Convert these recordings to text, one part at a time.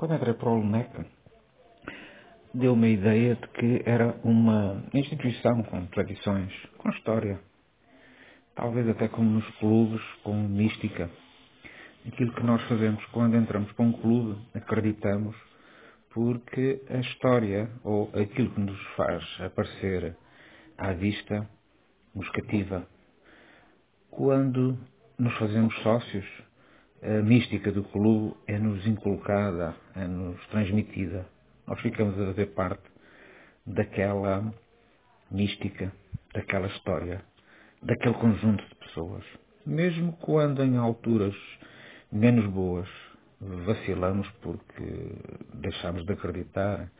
Quando entrei para o LNEC, deu-me a ideia de que era uma instituição com tradições, com história, talvez até como nos clubes, com mística. Aquilo que nós fazemos quando entramos para um clube, acreditamos, porque a história ou aquilo que nos faz aparecer à vista nos cativa. Quando nos fazemos sócios, a mística do clube é-nos inculcada, é-nos transmitida. Nós ficamos a fazer parte daquela mística, daquela história, daquele conjunto de pessoas. Mesmo quando em alturas menos boas vacilamos porque deixamos de acreditar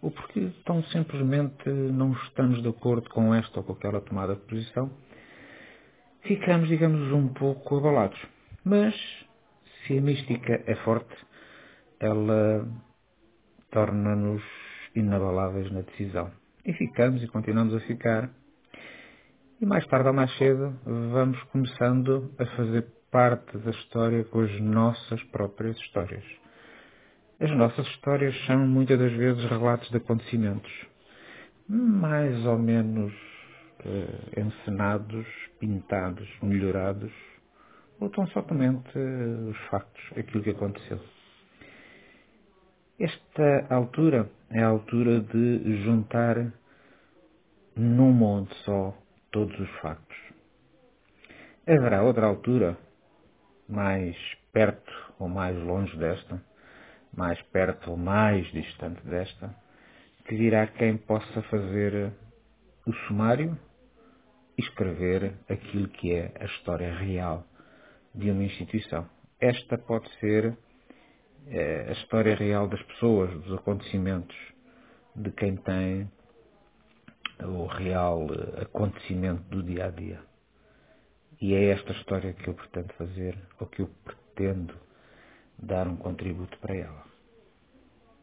ou porque tão simplesmente não estamos de acordo com esta ou com aquela tomada de posição, ficamos, digamos, um pouco abalados. Mas se a mística é forte, ela torna-nos inabaláveis na decisão. E ficamos e continuamos a ficar. E mais tarde ou mais cedo vamos começando a fazer parte da história com as nossas próprias histórias. As nossas histórias são muitas das vezes relatos de acontecimentos mais ou menos eh, encenados, pintados, melhorados ou tão somente os factos, aquilo que aconteceu. Esta altura é a altura de juntar num monte só todos os factos. Haverá outra altura, mais perto ou mais longe desta, mais perto ou mais distante desta, que dirá quem possa fazer o sumário e escrever aquilo que é a história real de uma instituição. Esta pode ser é, a história real das pessoas, dos acontecimentos, de quem tem o real eh, acontecimento do dia a dia. E é esta história que eu pretendo fazer, ou que eu pretendo dar um contributo para ela.